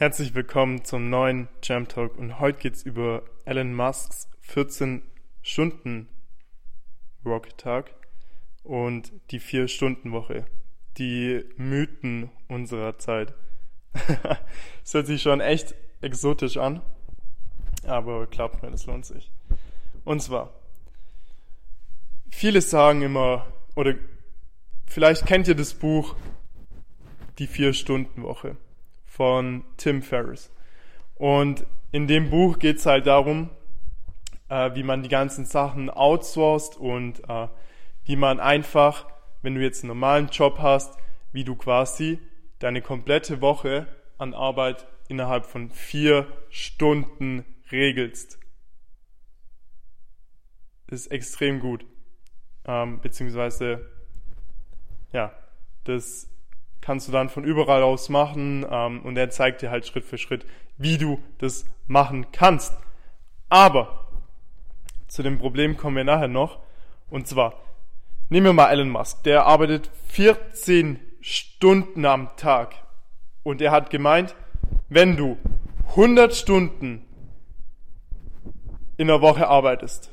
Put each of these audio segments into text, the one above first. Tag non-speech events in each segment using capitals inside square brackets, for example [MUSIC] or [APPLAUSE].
Herzlich willkommen zum neuen Jam Talk und heute geht's über Elon Musks 14 Stunden Rocket-Tag und die 4-Stunden-Woche. Die Mythen unserer Zeit. [LAUGHS] Es hört sich schon echt exotisch an, aber glaubt mir, das lohnt sich. Und zwar, viele sagen immer, oder vielleicht kennt ihr das Buch Die 4-Stunden-Woche von Tim Ferriss. Und in dem Buch geht es halt darum, äh, wie man die ganzen Sachen outsourced und äh, wie man einfach, wenn du jetzt einen normalen Job hast, wie du quasi deine komplette Woche an Arbeit innerhalb von vier Stunden regelst. Das ist extrem gut. Ähm, beziehungsweise, ja, das kannst du dann von überall aus machen ähm, und er zeigt dir halt Schritt für Schritt, wie du das machen kannst. Aber zu dem Problem kommen wir nachher noch. Und zwar, nehmen wir mal Elon Musk. Der arbeitet 14 Stunden am Tag. Und er hat gemeint, wenn du 100 Stunden in der Woche arbeitest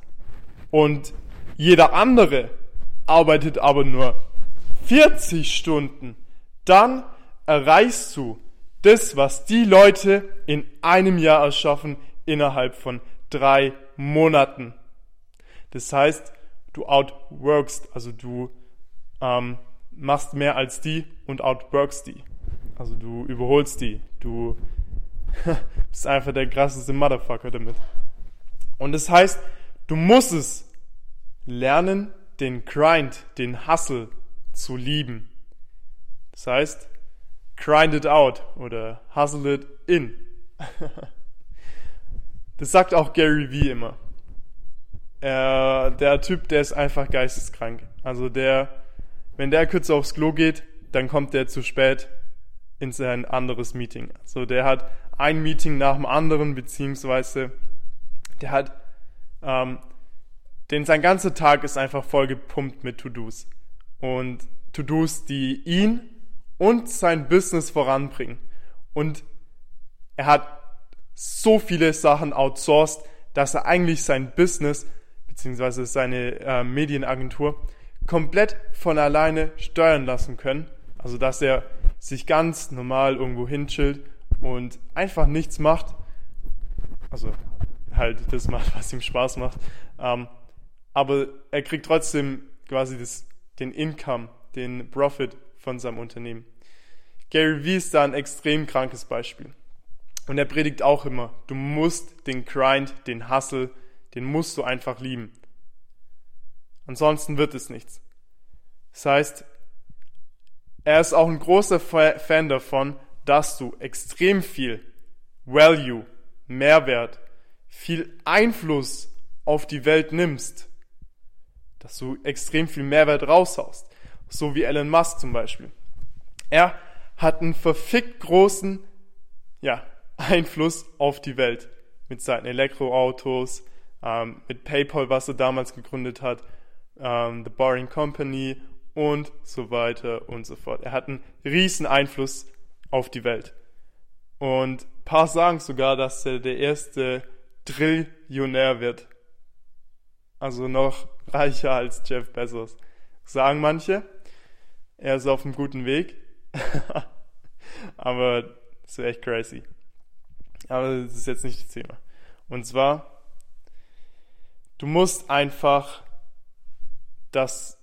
und jeder andere arbeitet aber nur 40 Stunden, dann erreichst du das, was die Leute in einem Jahr erschaffen, innerhalb von drei Monaten. Das heißt, du outworkst, also du ähm, machst mehr als die und outworkst die. Also du überholst die. Du [LAUGHS] bist einfach der krasseste Motherfucker damit. Und das heißt, du musst es lernen, den Grind, den Hustle zu lieben. Das heißt, grind it out oder hustle it in. das sagt auch Gary Vee immer. Er, der Typ, der ist einfach geisteskrank. Also der, wenn der kurz aufs Klo geht, dann kommt der zu spät in sein anderes Meeting. Also der hat ein Meeting nach dem anderen, beziehungsweise der hat, ähm, denn sein ganzer Tag ist einfach voll gepumpt mit To-Dos. Und To-Dos, die ihn und sein Business voranbringen. Und er hat so viele Sachen outsourced, dass er eigentlich sein Business beziehungsweise seine äh, Medienagentur komplett von alleine steuern lassen können. Also dass er sich ganz normal irgendwo hinchillt und einfach nichts macht. Also halt das macht, was ihm Spaß macht. Ähm, aber er kriegt trotzdem quasi das, den Income, den Profit von seinem Unternehmen. Gary Vee ist da ein extrem krankes Beispiel. Und er predigt auch immer, du musst den Grind, den Hustle, den musst du einfach lieben. Ansonsten wird es nichts. Das heißt, er ist auch ein großer Fan davon, dass du extrem viel Value, Mehrwert, viel Einfluss auf die Welt nimmst. Dass du extrem viel Mehrwert raushaust so wie Elon Musk zum Beispiel. Er hat einen verfickt großen ja, Einfluss auf die Welt mit seinen Elektroautos, ähm, mit PayPal, was er damals gegründet hat, ähm, The Boring Company und so weiter und so fort. Er hat einen riesen Einfluss auf die Welt. Und ein paar sagen sogar, dass er der erste Trillionär wird. Also noch reicher als Jeff Bezos. Sagen manche er ist auf einem guten Weg. [LAUGHS] Aber das ist echt crazy. Aber das ist jetzt nicht das Thema. Und zwar, du musst einfach, dass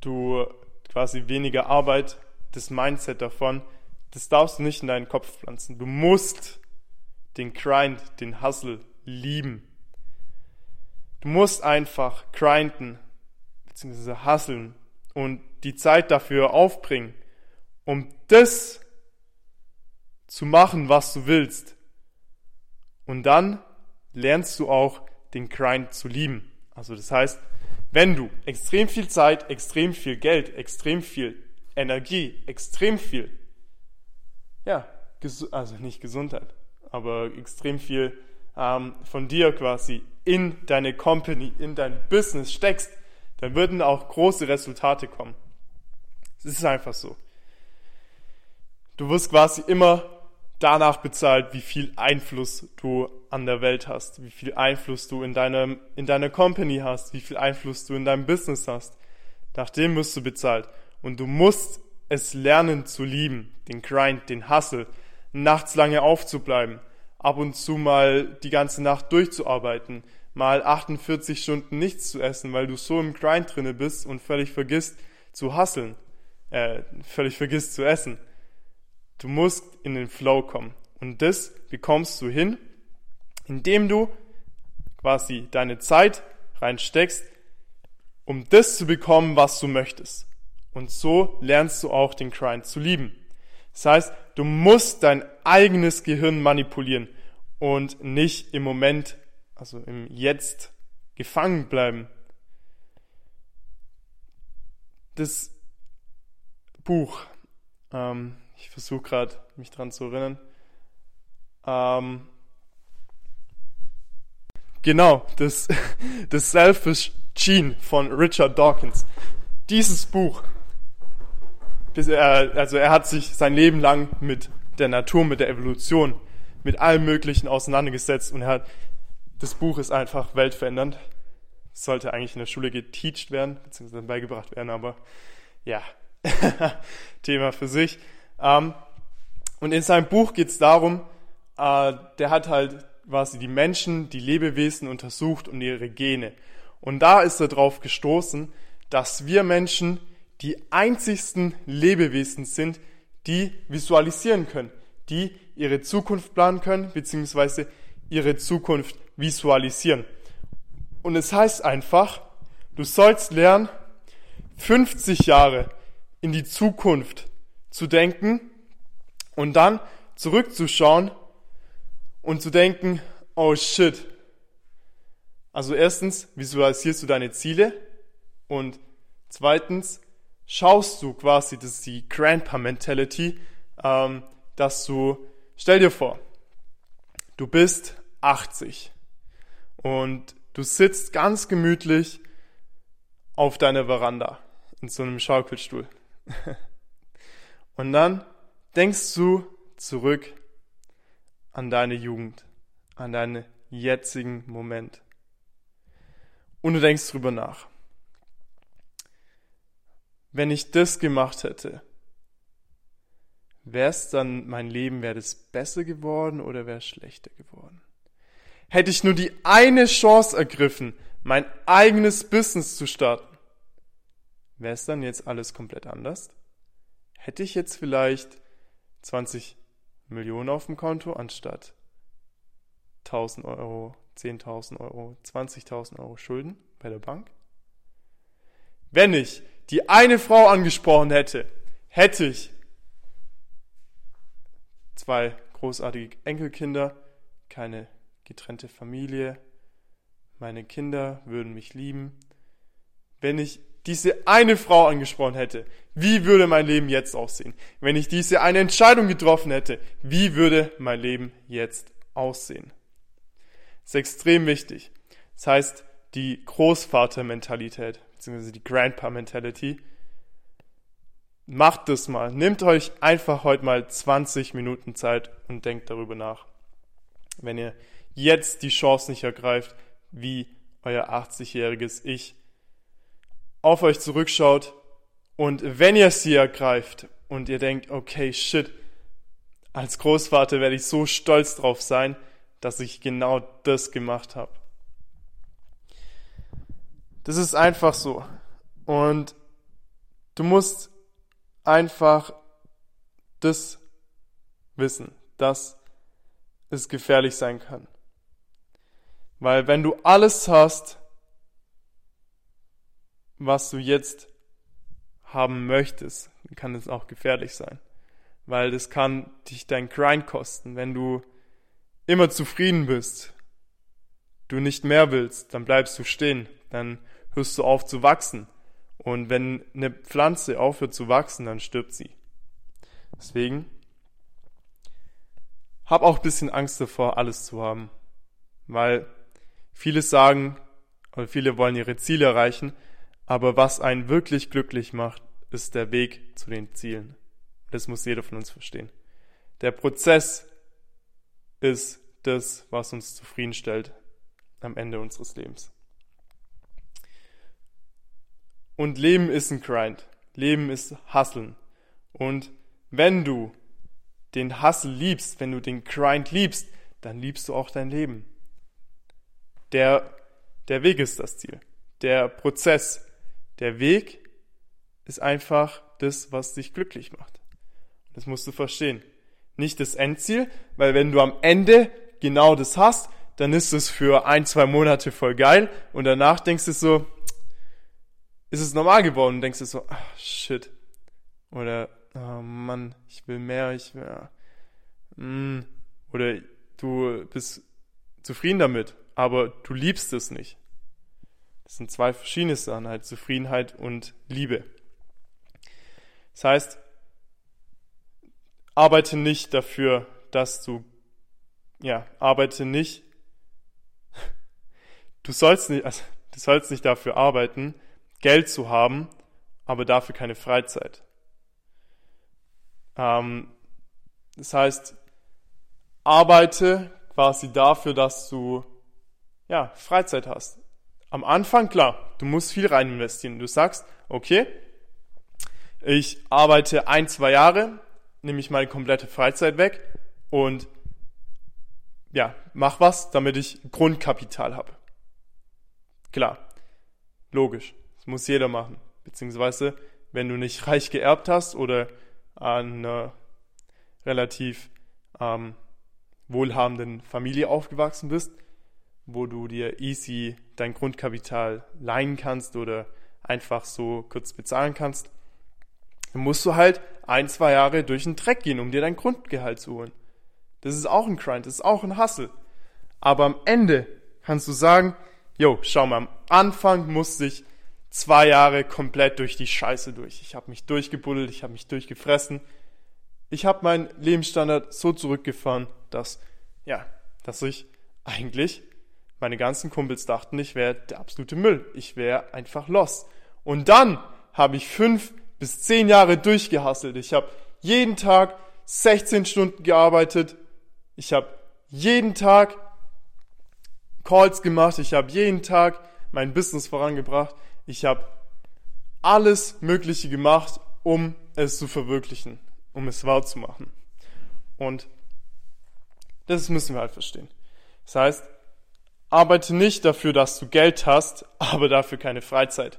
du quasi weniger Arbeit, das Mindset davon, das darfst du nicht in deinen Kopf pflanzen. Du musst den Grind, den Hustle lieben. Du musst einfach grinden, beziehungsweise hustlen und die Zeit dafür aufbringen, um das zu machen, was du willst. Und dann lernst du auch den Grind zu lieben. Also das heißt, wenn du extrem viel Zeit, extrem viel Geld, extrem viel Energie, extrem viel, ja, also nicht Gesundheit, aber extrem viel ähm, von dir quasi in deine Company, in dein Business steckst, dann würden auch große Resultate kommen. Es ist einfach so. Du wirst quasi immer danach bezahlt, wie viel Einfluss du an der Welt hast, wie viel Einfluss du in deinem, in deiner Company hast, wie viel Einfluss du in deinem Business hast. Nach dem wirst du bezahlt. Und du musst es lernen zu lieben, den Grind, den Hustle, nachts lange aufzubleiben, ab und zu mal die ganze Nacht durchzuarbeiten, mal 48 Stunden nichts zu essen, weil du so im Grind drinne bist und völlig vergisst zu hasseln, äh, völlig vergisst zu essen. Du musst in den Flow kommen. Und das bekommst du hin, indem du quasi deine Zeit reinsteckst, um das zu bekommen, was du möchtest. Und so lernst du auch den Grind zu lieben. Das heißt, du musst dein eigenes Gehirn manipulieren und nicht im Moment, also im Jetzt gefangen bleiben. Das Buch, ähm, ich versuche gerade mich dran zu erinnern. Ähm, genau, das, [LAUGHS] das Selfish Gene von Richard Dawkins. Dieses Buch also er hat sich sein Leben lang mit der Natur, mit der Evolution, mit allem Möglichen auseinandergesetzt und er hat, das Buch ist einfach weltverändernd. Sollte eigentlich in der Schule geteacht werden, beziehungsweise beigebracht werden, aber ja, [LAUGHS] Thema für sich. Ähm, und in seinem Buch geht es darum, äh, der hat halt quasi die Menschen, die Lebewesen untersucht und ihre Gene. Und da ist er drauf gestoßen, dass wir Menschen die einzigsten Lebewesen sind, die visualisieren können, die ihre Zukunft planen können, beziehungsweise ihre Zukunft visualisieren. Und es heißt einfach, du sollst lernen, 50 Jahre in die Zukunft zu denken und dann zurückzuschauen und zu denken, oh shit. Also erstens visualisierst du deine Ziele und zweitens schaust du quasi, das ist die Grandpa-Mentality, ähm, dass du, stell dir vor, du bist 80 und du sitzt ganz gemütlich auf deiner Veranda in so einem Schaukelstuhl. [LAUGHS] und dann denkst du zurück an deine Jugend, an deinen jetzigen Moment. Und du denkst drüber nach wenn ich das gemacht hätte, wäre es dann mein Leben, wäre das besser geworden oder wäre es schlechter geworden? Hätte ich nur die eine Chance ergriffen, mein eigenes Business zu starten, wäre es dann jetzt alles komplett anders? Hätte ich jetzt vielleicht 20 Millionen auf dem Konto anstatt 1000 Euro, 10.000 Euro, 20.000 Euro Schulden bei der Bank? Wenn ich die eine Frau angesprochen hätte, hätte ich zwei großartige Enkelkinder, keine getrennte Familie, meine Kinder würden mich lieben. Wenn ich diese eine Frau angesprochen hätte, wie würde mein Leben jetzt aussehen? Wenn ich diese eine Entscheidung getroffen hätte, wie würde mein Leben jetzt aussehen? Das ist extrem wichtig. Das heißt, die Großvatermentalität beziehungsweise die Grandpa-Mentality. Macht das mal. Nehmt euch einfach heute mal 20 Minuten Zeit und denkt darüber nach. Wenn ihr jetzt die Chance nicht ergreift, wie euer 80-jähriges Ich auf euch zurückschaut und wenn ihr sie ergreift und ihr denkt, okay, shit, als Großvater werde ich so stolz drauf sein, dass ich genau das gemacht habe. Das ist einfach so. Und du musst einfach das wissen, dass es gefährlich sein kann. Weil wenn du alles hast, was du jetzt haben möchtest, kann es auch gefährlich sein. Weil das kann dich dein Grind kosten. Wenn du immer zufrieden bist, du nicht mehr willst, dann bleibst du stehen. Dann hörst du auf zu wachsen. Und wenn eine Pflanze aufhört zu wachsen, dann stirbt sie. Deswegen hab auch bisschen Angst davor, alles zu haben. Weil viele sagen, oder viele wollen ihre Ziele erreichen, aber was einen wirklich glücklich macht, ist der Weg zu den Zielen. Das muss jeder von uns verstehen. Der Prozess ist das, was uns zufriedenstellt am Ende unseres Lebens. Und Leben ist ein Grind. Leben ist Hasseln. Und wenn du den Hustle liebst, wenn du den Grind liebst, dann liebst du auch dein Leben. Der, der Weg ist das Ziel. Der Prozess, der Weg ist einfach das, was dich glücklich macht. Das musst du verstehen. Nicht das Endziel, weil wenn du am Ende genau das hast, dann ist es für ein, zwei Monate voll geil und danach denkst du so, ist es normal geworden und denkst du so, ach, shit. Oder, oh Mann, ich will mehr, ich will, mm. oder du bist zufrieden damit, aber du liebst es nicht. Das sind zwei verschiedene Sachen, halt Zufriedenheit und Liebe. Das heißt, arbeite nicht dafür, dass du, ja, arbeite nicht, du sollst nicht, also, du sollst nicht dafür arbeiten, Geld zu haben, aber dafür keine Freizeit. Ähm, das heißt, arbeite quasi dafür, dass du ja, Freizeit hast. Am Anfang, klar, du musst viel rein investieren. Du sagst, okay, ich arbeite ein, zwei Jahre, nehme ich meine komplette Freizeit weg und ja, mach was, damit ich Grundkapital habe. Klar, logisch muss jeder machen. Beziehungsweise, wenn du nicht reich geerbt hast oder an einer relativ ähm, wohlhabenden Familie aufgewachsen bist, wo du dir easy dein Grundkapital leihen kannst oder einfach so kurz bezahlen kannst, dann musst du halt ein, zwei Jahre durch den Dreck gehen, um dir dein Grundgehalt zu holen. Das ist auch ein Grind, das ist auch ein Hustle. Aber am Ende kannst du sagen, jo, schau mal, am Anfang musste ich zwei Jahre komplett durch die Scheiße durch. Ich habe mich durchgebuddelt, ich habe mich durchgefressen. Ich habe meinen Lebensstandard so zurückgefahren, dass, ja, dass ich eigentlich, meine ganzen Kumpels dachten, ich wäre der absolute Müll. Ich wäre einfach lost. Und dann habe ich fünf bis zehn Jahre durchgehasselt. Ich habe jeden Tag 16 Stunden gearbeitet. Ich habe jeden Tag Calls gemacht. Ich habe jeden Tag mein Business vorangebracht. Ich habe alles Mögliche gemacht, um es zu verwirklichen, um es wahr zu machen. Und das müssen wir halt verstehen. Das heißt, arbeite nicht dafür, dass du Geld hast, [LAUGHS] aber dafür keine Freizeit.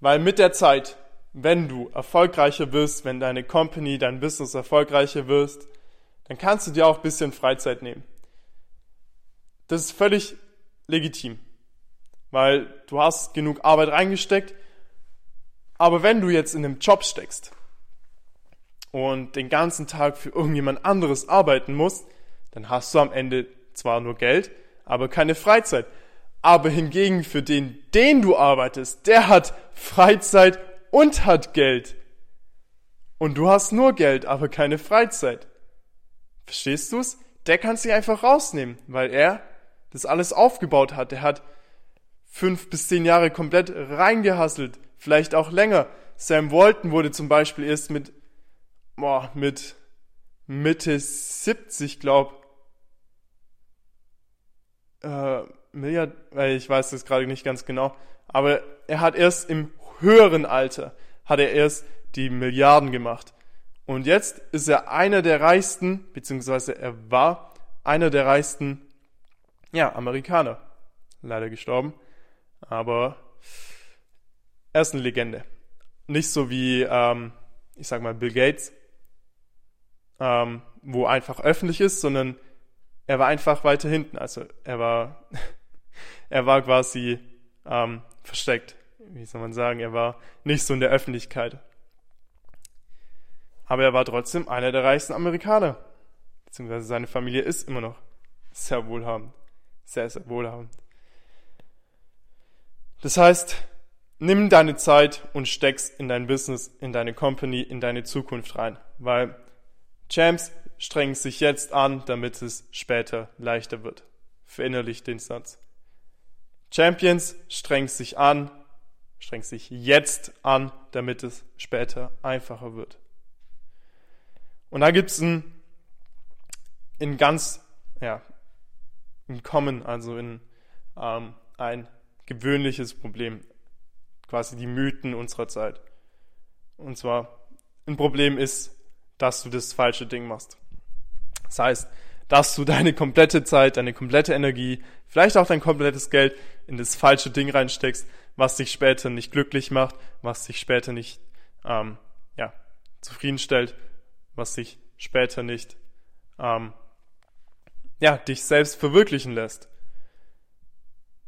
Weil mit der Zeit, wenn du erfolgreicher wirst, wenn deine Company, dein Business erfolgreicher wirst, dann kannst du dir auch ein bisschen Freizeit nehmen. Das ist völlig legitim weil du hast genug Arbeit reingesteckt. Aber wenn du jetzt in einem Job steckst und den ganzen Tag für irgendjemand anderes arbeiten musst, dann hast du am Ende zwar nur Geld, aber keine Freizeit. Aber hingegen für den, den du arbeitest, der hat Freizeit und hat Geld. Und du hast nur Geld, aber keine Freizeit. Verstehst du's? Der kann sich einfach rausnehmen, weil er das alles aufgebaut hat. Der hat fünf bis zehn Jahre komplett reingehasselt, vielleicht auch länger. Sam Walton wurde zum Beispiel erst mit, boah, mit Mitte 70, glaub, äh, Milliard, ich weiß das gerade nicht ganz genau, aber er hat erst im höheren Alter, hat er erst die Milliarden gemacht. Und jetzt ist er einer der reichsten, beziehungsweise er war einer der reichsten, ja, Amerikaner. Leider gestorben. Aber er ist eine Legende. Nicht so wie, ähm, ich sag mal, Bill Gates, ähm, wo einfach öffentlich ist, sondern er war einfach weiter hinten. Also er war, [LAUGHS] er war quasi ähm, versteckt. Wie soll man sagen? Er war nicht so in der Öffentlichkeit. Aber er war trotzdem einer der reichsten Amerikaner. Beziehungsweise seine Familie ist immer noch sehr wohlhabend. Sehr, sehr wohlhabend. Das heißt, nimm deine Zeit und steck's in dein Business, in deine Company, in deine Zukunft rein, weil Champs strengen sich jetzt an, damit es später leichter wird. Verinnerlich den Satz. Champions strengen sich an, strengen sich jetzt an, damit es später einfacher wird. Und da gibt's ein in ganz, ja, in Common, also in ähm, ein gewöhnliches Problem, quasi die Mythen unserer Zeit. Und zwar, ein Problem ist, dass du das falsche Ding machst. Das heißt, dass du deine komplette Zeit, deine komplette Energie, vielleicht auch dein komplettes Geld in das falsche Ding reinsteckst, was dich später nicht glücklich macht, was dich später nicht ähm, ja, zufriedenstellt, was dich später nicht ähm, ja, dich selbst verwirklichen lässt.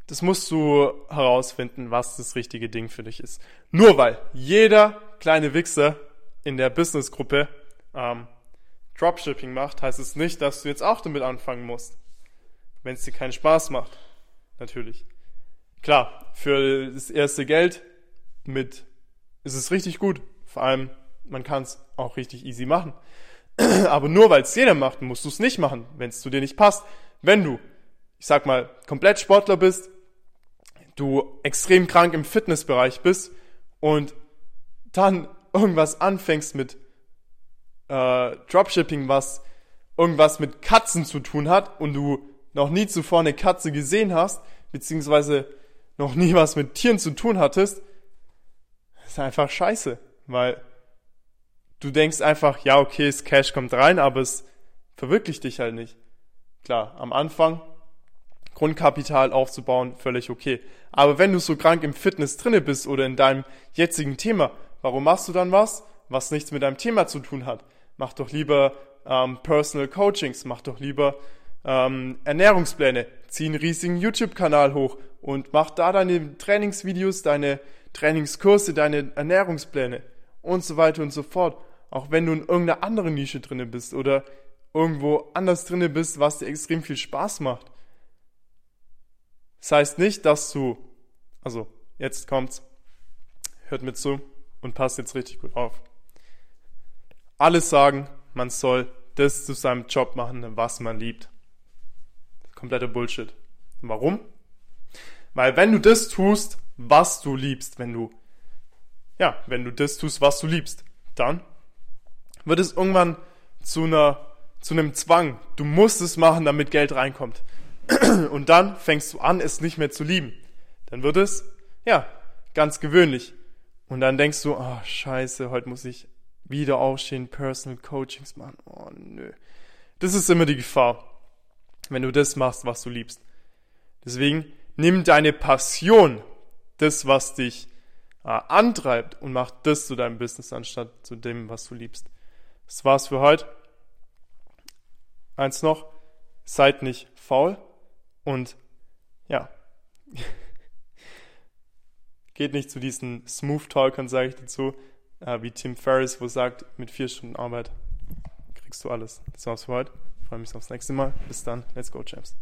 Das musst du herausfinden, was das richtige Ding für dich ist. Nur weil jeder kleine Wichser in der Businessgruppe ähm, Dropshipping macht, heißt es nicht, dass du jetzt auch damit anfangen musst. Wenn es dir keinen Spaß macht. Natürlich. Klar, für das erste Geld mit ist es richtig gut. Vor allem, man kann es auch richtig easy machen. [CLEARS THROAT] Aber nur weil es jeder macht, musst du es nicht machen, wenn es zu dir nicht passt. Wenn du, ich sag mal, komplett Sportler bist, du extrem krank im Fitnessbereich bist und dann irgendwas anfängst mit äh, Dropshipping, was irgendwas mit Katzen zu tun hat und du noch nie zuvor eine Katze gesehen hast, beziehungsweise noch nie was mit Tieren zu tun hattest, ist einfach scheiße, weil du denkst einfach, ja, okay, das Cash kommt rein, aber es verwirklicht dich halt nicht. Klar, am Anfang Grundkapital aufzubauen, völlig okay. Aber wenn du so krank im Fitness drinne bist oder in deinem jetzigen Thema, warum machst du dann was, was nichts mit deinem Thema zu tun hat? Mach doch lieber ähm, Personal Coachings, mach doch lieber ähm, Ernährungspläne, zieh einen riesigen YouTube-Kanal hoch und mach da deine Trainingsvideos, deine Trainingskurse, deine Ernährungspläne und so weiter und so fort. Auch wenn du in irgendeiner anderen Nische drinne bist oder irgendwo anders drinne bist, was dir extrem viel Spaß macht. Das heißt nicht, dass du, also jetzt kommt's, hört mir zu und passt jetzt richtig gut auf alles sagen, man soll das zu seinem Job machen, was man liebt. Kompletter Bullshit. Warum? Weil wenn du das tust, was du liebst, wenn du, ja, wenn du das tust, was du liebst, dann wird es irgendwann zu einer, zu einem Zwang. Du musst es machen, damit Geld reinkommt. [CLEARS THROAT] Und dann fängst du an, es nicht mehr zu lieben. Dann wird es, ja, ganz gewöhnlich. Und dann denkst du, oh, scheiße, heute muss ich wieder aufstehen, Personal Coachings machen. Oh nö. Das ist immer die Gefahr, wenn du das machst, was du liebst. Deswegen nimm deine Passion, das, was dich äh, antreibt, und mach das zu deinem Business anstatt zu dem, was du liebst. Das war's für heute. Eins noch, seid nicht faul und ja, [LAUGHS] geht nicht zu diesen Smooth Talkern, sage ich dazu äh, wie Tim Ferriss, wo sagt, mit vier Stunden Arbeit kriegst du alles. Das war's für heute. Ich freue mich aufs nächste Mal. Bis dann. Let's go, Champs.